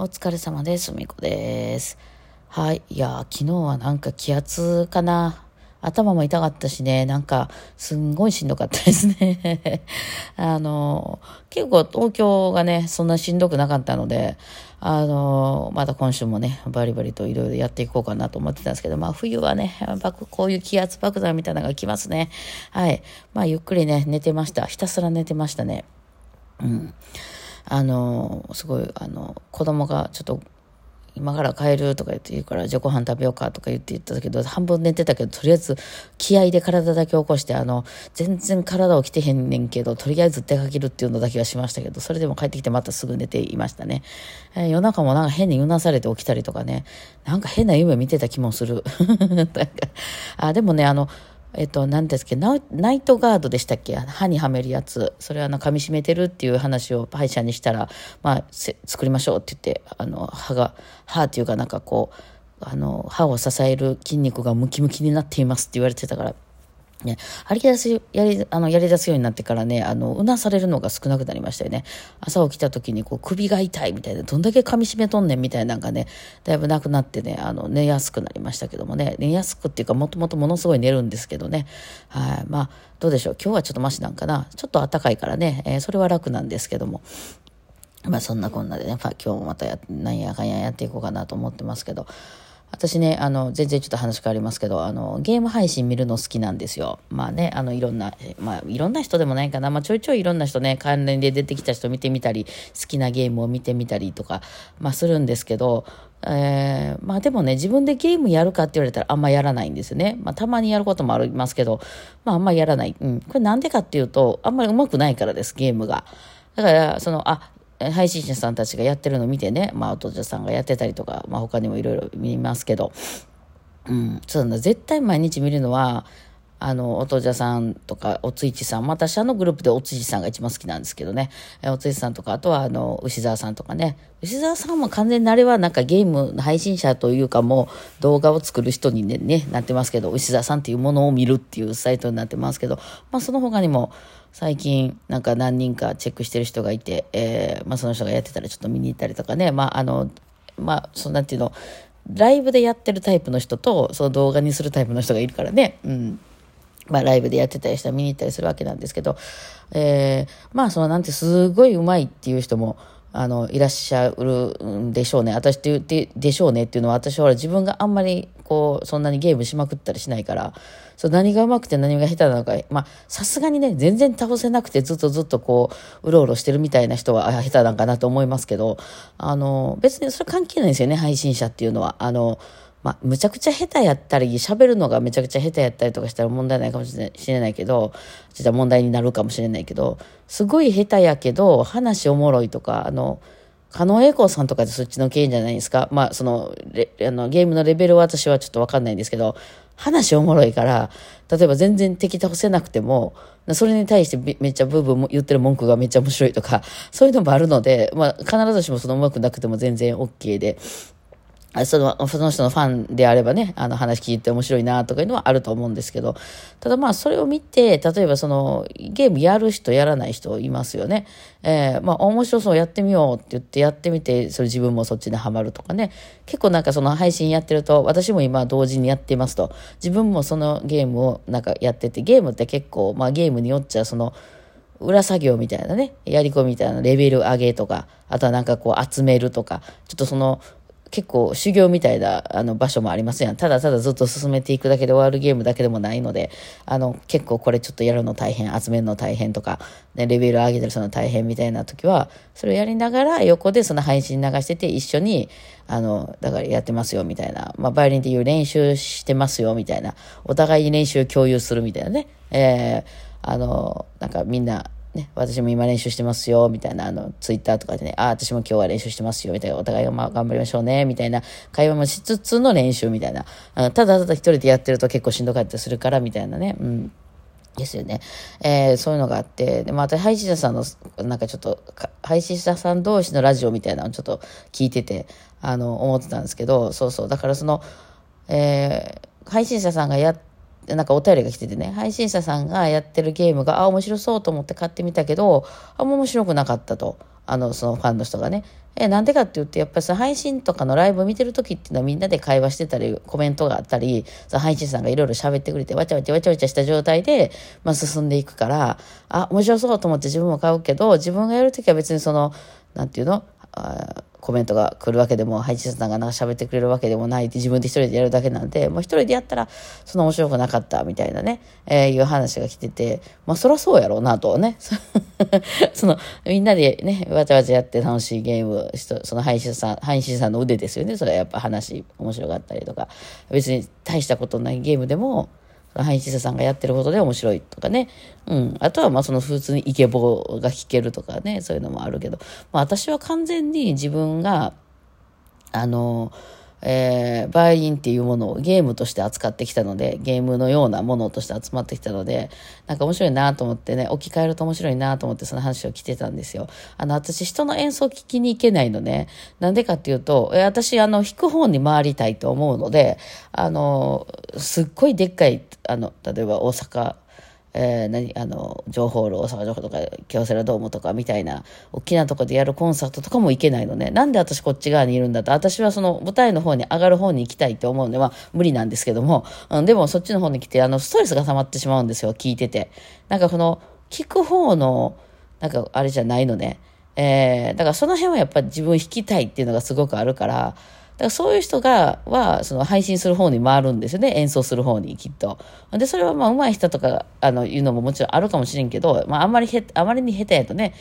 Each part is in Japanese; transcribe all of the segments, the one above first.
お疲れ様です。みこです。はい。いやー、昨日はなんか気圧かな。頭も痛かったしね、なんか、すんごいしんどかったですね。あの、結構東京がね、そんなしんどくなかったので、あの、また今週もね、バリバリといろいろやっていこうかなと思ってたんですけど、まあ冬はね、爆こういう気圧爆弾みたいなのが来ますね。はい。まあゆっくりね、寝てました。ひたすら寝てましたね。うん。あの、すごい、あの、子供がちょっと、今から帰るとか言って言うから、じゃあご飯食べようかとか言って言ったけど、半分寝てたけど、とりあえず気合で体だけ起こして、あの、全然体起きてへんねんけど、とりあえず出かけるっていうのだけはしましたけど、それでも帰ってきてまたすぐ寝ていましたね。えー夜中もなんか変にうなされて起きたりとかね、なんか変な夢見てた気もする。なんか あ、でもね、あの、えっと、何ですっけナナイトガードでしたっけ？歯にはめるやつ。それはあの、噛み締めてるっていう話を歯医者にしたら、まあ、作りましょうって言って、あの、歯が、歯っていうかなんかこう、あの、歯を支える筋肉がムキムキになっていますって言われてたから、ね、張り出す、やり、あの、やり出すようになってからね、あの、うなされるのが少なくなりましたよね。朝起きた時に、こう、首が痛いみたいな、どんだけ噛み締めとんねんみたいなのがね、だいぶなくなってね、あの、寝やすくなりましたけどもね、寝やすくっていうか、もともとものすごい寝るんですけどね。はい。まあ、どうでしょう。今日はちょっとマシなんかな？ちょっと暖かいからね、えーそれは楽なんですけども。まあそんなこんなでね、まあ、今日もまたや、なんやかんややっていこうかなと思ってますけど、私ね、あの、全然ちょっと話変わりますけど、あの、ゲーム配信見るの好きなんですよ。まあね、あの、いろんな、まあ、いろんな人でもないかな。まあ、ちょいちょいいろんな人ね、関連で出てきた人見てみたり、好きなゲームを見てみたりとか、まあ、するんですけど、えーまあでもね、自分でゲームやるかって言われたらあんまやらないんですよね。まあたまにやることもありますけど、まああんまやらない。うん。これなんでかっていうと、あんまり上手くないからです、ゲームが。だから、その、あ、配信者さんたちがやってるのを見てね、まあ、お父さんがやってたりとか、まあ、他にもいろいろ見ますけど、うん、そうなんだ。絶対毎日見るのは、あの、お父者さんとか、おついちさん、また私あのグループでおついちさんが一番好きなんですけどね、おついちさんとか、あとはあの、牛沢さんとかね、牛沢さんも完全にあれはなんかゲーム配信者というかもう動画を作る人にね、ねなってますけど、牛沢さんっていうものを見るっていうサイトになってますけど、まあその他にも、最近なんか何人かチェックしてる人がいて、えーまあその人がやってたらちょっと見に行ったりとかね、まああの、まあ、そうなんていうの、ライブでやってるタイプの人と、その動画にするタイプの人がいるからね、うん。まあ、ライブでやってたりしたら見に行ったりするわけなんですけど、えーまあ、その、なんて、すごい上手いっていう人も、あの、いらっしゃるんでしょうね。私って言って、でしょうねっていうのは、私は自分があんまり、こう、そんなにゲームしまくったりしないから、そう、何が上手くて何が下手なのか、まあ、さすがにね、全然倒せなくてずっとずっとこう、うろうろしてるみたいな人は、下手なんかなと思いますけど、あの、別にそれ関係ないんですよね、配信者っていうのは。あの、まあ、むちゃくちゃ下手やったり、喋るのがめちゃくちゃ下手やったりとかしたら問題ないかもしれないしれないけど、実は問題になるかもしれないけど、すごい下手やけど、話おもろいとか、あの、加納栄光さんとかでそっちの系じゃないですか。まあ、その、あの、ゲームのレベルは私はちょっとわかんないんですけど、話おもろいから、例えば全然敵倒せなくても、それに対してめっちゃブーブーも言ってる文句がめっちゃ面白いとか、そういうのもあるので、まあ、必ずしもその上手くなくても全然 OK で、そのその人のファンであればね、あの話聞いて面白いなとかいうのはあると思うんですけど、ただまあそれを見て、例えばそのゲームやる人やらない人いますよね。えー、まあ面白そうやってみようって言ってやってみて、それ自分もそっちにはまるとかね。結構なんかその配信やってると、私も今同時にやっていますと、自分もそのゲームをなんかやってて、ゲームって結構、まあゲームによっちゃその、裏作業みたいなね、やり込みみたいなレベル上げとか、あとはなんかこう集めるとか、ちょっとその、結構修行みたいなあの場所もありますやん。ただただずっと進めていくだけで終わるゲームだけでもないので、あの、結構これちょっとやるの大変、集めるの大変とか、ね、レベル上げてるその大変みたいな時は、それをやりながら横でその配信流してて一緒に、あの、だからやってますよみたいな、まあ、バイオリンっていう練習してますよみたいな、お互いに練習共有するみたいなね、えー、あの、なんかみんな、ね、私も今練習してますよ、みたいな、あの、ツイッターとかでね、あ、私も今日は練習してますよ、みたいな、お互いがまあ頑張りましょうね、みたいな会話もしつつの練習みたいな。あただただ一人でやってると結構しんどかったりするから、みたいなね。うん。ですよね。えーそういうのがあって、で、また配信者さんの、なんかちょっと、配信者さん同士のラジオみたいなのをちょっと聞いてて、あの、思ってたんですけど、そうそう。だからその、えー配信者さんがやっなんかお便りが来ててね、配信者さんがやってるゲームが、あ、面白そうと思って買ってみたけど、あ、もう面白くなかったと。あの、そのファンの人がね。え、なんでかって言って、やっぱりその配信とかのライブ見てる時っていうのはみんなで会話してたり、コメントがあったり、その配信者さんがいろいろ喋ってくれて、わちゃわちゃわちゃわちゃした状態で、まあ進んでいくから、あ、面白そうと思って自分も買うけど、自分がやる時は別にその、なんていうの？コメントが来るわけでも、配置者さんがなんか喋ってくれるわけでもないって自分で一人でやるだけなんで、もう一人でやったらそんな面白くなかったみたいなね、えー、いう話が来てて、まあそりゃそうやろうなとね。その、みんなでね、わちゃわちゃやって楽しいゲーム、その配信者さん、配信者さんの腕ですよね。それはやっぱ話面白かったりとか、別に大したことないゲームでも、配信者さんがやってることで面白いとかね。うん。あとは、まあ、その普通にイケボが聞けるとかね、そういうのもあるけど、まあ、私は完全に自分が、あの、えー、バイリンっていうものをゲームとして扱ってきたので、ゲームのようなものとして集まってきたので、なんか面白いなと思ってね、置き換えると面白いなと思ってその話を聞いてたんですよ。あの、私人の演奏聞きに行けないのね。なんでかっていうと、え私、あの、弾く方に回りたいと思うので、あの、すっごいでっかい、あの、例えば大阪、えー、何あの情報ホー大阪情報とか京セラドームとかみたいな大きなとこでやるコンサートとかも行けないのね。なんで私こっち側にいるんだ？と私はその舞台の方に上がる方に行きたいと思うんでまあ無理なんですけども、うん、でもそっちの方に来てあのストレスが溜まってしまうんですよ聞いてて。なんかこの聞く方のなんかあれじゃないのね。えー、だからその辺はやっぱり自分弾きたいっていうのがすごくあるからだからそういう人が、は、その配信する方に回るんですよね。演奏する方に、きっと。で、それはまあ、上手い人とか、あの、いうのももちろんあるかもしれんけど、まあ、あんまりへ、あまりに下手やとね、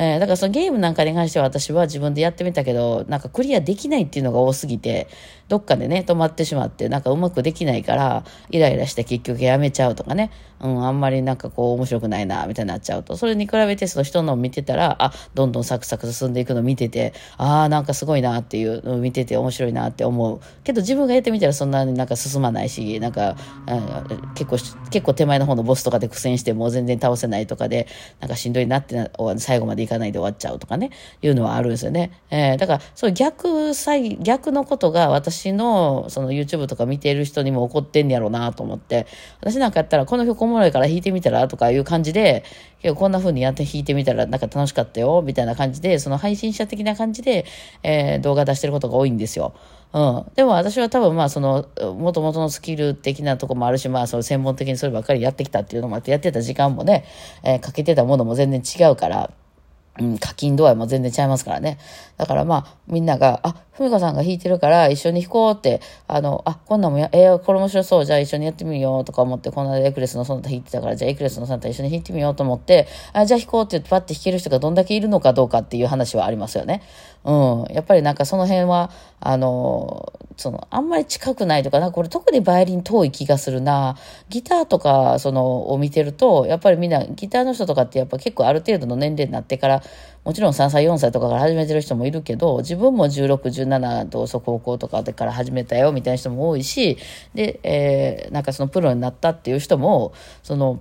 えー、だからそのゲームなんかに関しては私は自分でやってみたけど、なんかクリアできないっていうのが多すぎて、どっかでね、止まってしまって、なんかうまくできないから、イライラして結局やめちゃうとかね、うん、あんまりなんかこう面白くないな、みたいになっちゃうと、それに比べてその人のを見てたら、あ、どんどんサクサク進んでいくのを見てて、ああ、なんかすごいなっていうのを見てて面白いなって思う。けど自分がやってみたらそんなになんか進まないし、なんか、うん、結構、結構手前の方のボスとかで苦戦してもう全然倒せないとかで、なんかしんどいなって最後までいかないで終わっちゃうとかね、いうのはあるんですよね。えー、だから、そう逆、逆のことが私の、その YouTube とか見ている人にも起こってんやろうなと思って、私なんかやったらこの曲おもろいから弾いてみたらとかいう感じで、こんな風にやって弾いてみたらなんか楽しかったよ、みたいな感じで、その配信者的な感じで、えー、動画出してることが多いんですよ。うん。でも私は多分まあその、もともとのスキル的なとこもあるし、まあその専門的にそればっかりやってきたっていうのもあって、やってた時間もね、えー、かけてたものも全然違うから、うん、課金度合いも全然ちゃいますからね。だからまあ、みんなが、あ、ふみかさんが弾いてるから一緒に弾こうって、あの、あ、こんなんもや、えー、これ面白そう、じゃあ一緒にやってみようとか思って、この間エクレスのその他弾いてたから、じゃあエクレスのソナタ一緒に弾いてみようと思って、あ、じゃあ弾こうって言ってパッて弾ける人がどんだけいるのかどうかっていう話はありますよね。うん。やっぱりなんかその辺は、あの、その、あんまり近くないとか、なこれ特にバイオリン遠い気がするな。ギターとか、その、を見てると、やっぱりみんな、ギターの人とかってやっぱ結構ある程度の年齢になってから、もちろん3歳、4歳とかから始めてる人もいるけど、自分も16、17とそ高校とかでから始めたよみたいな人も多いし、で、えー、なんかそのプロになったっていう人も、その、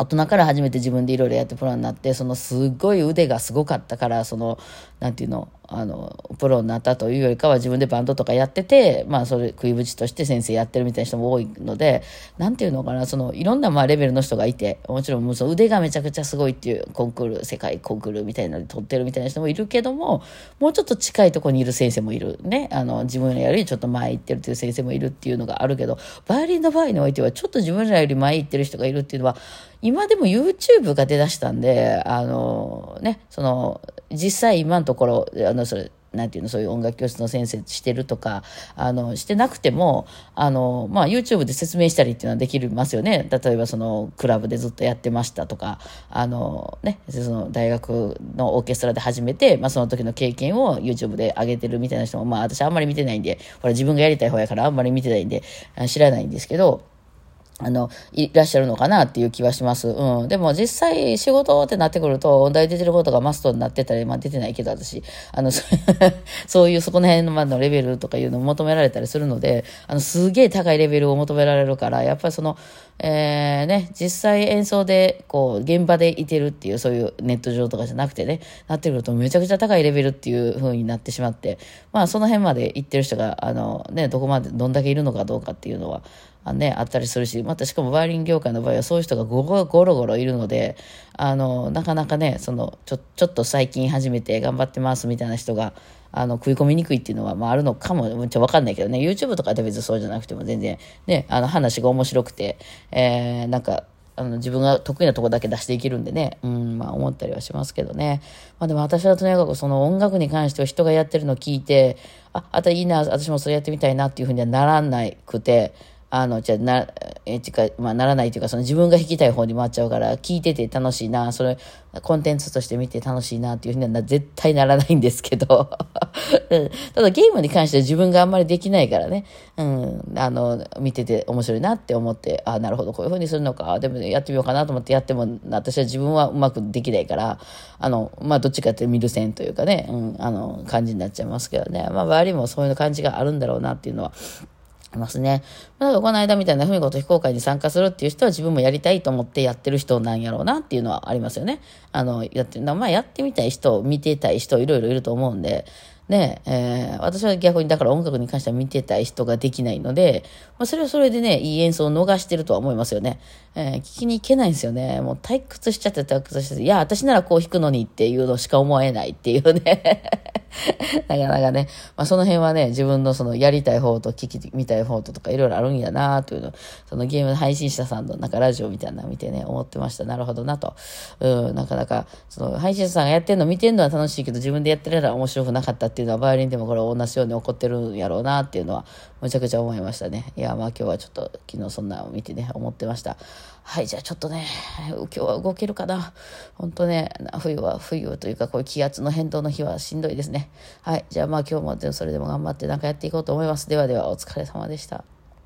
大人から初めて自分でいろいろやってプロになって、そのすっごい腕がすごかったから、その、なんていうの、あの、プロになったというよりかは自分でバンドとかやってて、まあそれ食いぶちとして先生やってるみたいな人も多いので、なんていうのかな、そのいろんなまあレベルの人がいて、もちろんもうその腕がめちゃくちゃすごいっていうコンクール、世界コンクールみたいなので取ってるみたいな人もいるけども、もうちょっと近いところにいる先生もいる。ね？あの、自分らよりちょっと前行ってるっていう先生もいるっていうのがあるけど、バイオリンの場合においてはちょっと自分らより前行ってる人がいるっていうのは、今でも YouTube が出だしたんで、あの、ね、その、実際今のところ、あの、それ、なんていうの、そういう音楽教室の先生してるとか、あの、してなくても、あの、まあ、YouTube で説明したりっていうのはできますよね。例えば、その、クラブでずっとやってましたとか、あの、ね、その、大学のオーケストラで始めて、まあ、その時の経験を YouTube で上げてるみたいな人も、まあ、私あんまり見てないんで、ほら、自分がやりたい方やからあんまり見てないんで、知らないんですけど、あの、いらっしゃるのかなっていう気はします。うん。でも実際仕事ってなってくると、音大出てることがマストになってたり、まあ出てないけど私、あの、そういうそこの辺ののレベルとかいうのを求められたりするので、あの、すげえ高いレベルを求められるから、やっぱりその、えー、ね、実際演奏で、こう、現場でいてるっていう、そういうネット上とかじゃなくてね、なってくるとめちゃくちゃ高いレベルっていう風になってしまって、まあその辺まで行ってる人が、あの、ね、どこまで、どんだけいるのかどうかっていうのは、あ,、ね、あったりするし、またしかもバイオリン業界の場合はそういう人がゴロゴロゴロいるので、あの、なかなかね、その、ちょ、ちょっと最近始めて頑張ってますみたいな人が、あの、食い込みにくいっていうのは、まあ、あるのかも、めっちゃわかんないけどね、YouTube とかで別にそうじゃなくても全然、ね、あの、話が面白くて、えー、なんか、あの、自分が得意なとこだけ出していけるんでね、うん、まあ思ったりはしますけどね。まあでも私はとにかくその音楽に関しては人がやってるのを聞いて、あ、あたいいな、私もそれやってみたいなっていうふうにはならなくて、あの、じゃな、え、ちか、まあ、ならないというか、その自分が弾きたい方に回っちゃうから、聞いてて楽しいな、それ、コンテンツとして見て楽しいなっていうふうには絶対ならないんですけど、ただゲームに関しては自分があんまりできないからね、うん、あの、見てて面白いなって思って、あ、なるほど、こういうふうにするのか、でもやってみようかなと思ってやっても、私は自分はうまくできないから、あの、まあ、どっちかって見る線というかね、うん、あの、感じになっちゃいますけどね、まあ、周りもそういう感じがあるんだろうなっていうのは、ますね。だからこの間みたいな文子と非公開に参加するっていう人は自分もやりたいと思ってやってる人なんやろうなっていうのはありますよね。あの、やって、まあやってみたい人、見てたい人いろいろいると思うんで、ねえー、私は逆にだから音楽に関しては見てたい人ができないので、まあ、それはそれでね、いい演奏を逃してるとは思いますよね。えー、聞きに行けないんですよね。もう退屈しちゃって退屈しちゃって、いや、私ならこう弾くのにっていうのしか思えないっていうね。なかなかね、まあ、その辺はね、自分のそのやりたい方と聞きみたい方ととかいろいろあるんやなというの、そのゲーム配信者さんのなんかラジオみたいなの見てね、思ってました。なるほどなと。うん、なかなか、その配信者さんがやってるの見てるのは楽しいけど、自分でやってるら面白くなかったってていうのは、バイオリンでもこれ同じように起こってるんやろうなっていうのは、むちゃくちゃ思いましたね。いや、まあ今日はちょっと昨日そんなのを見てね、思ってました。はい、じゃあちょっとね、今日は動けるかな？本当ね、冬は冬というか、こういう気圧の変動の日はしんどいですね。はい、じゃあまあ今日もそれでも頑張ってなんかやっていこうと思います。ではではお疲れ様でした。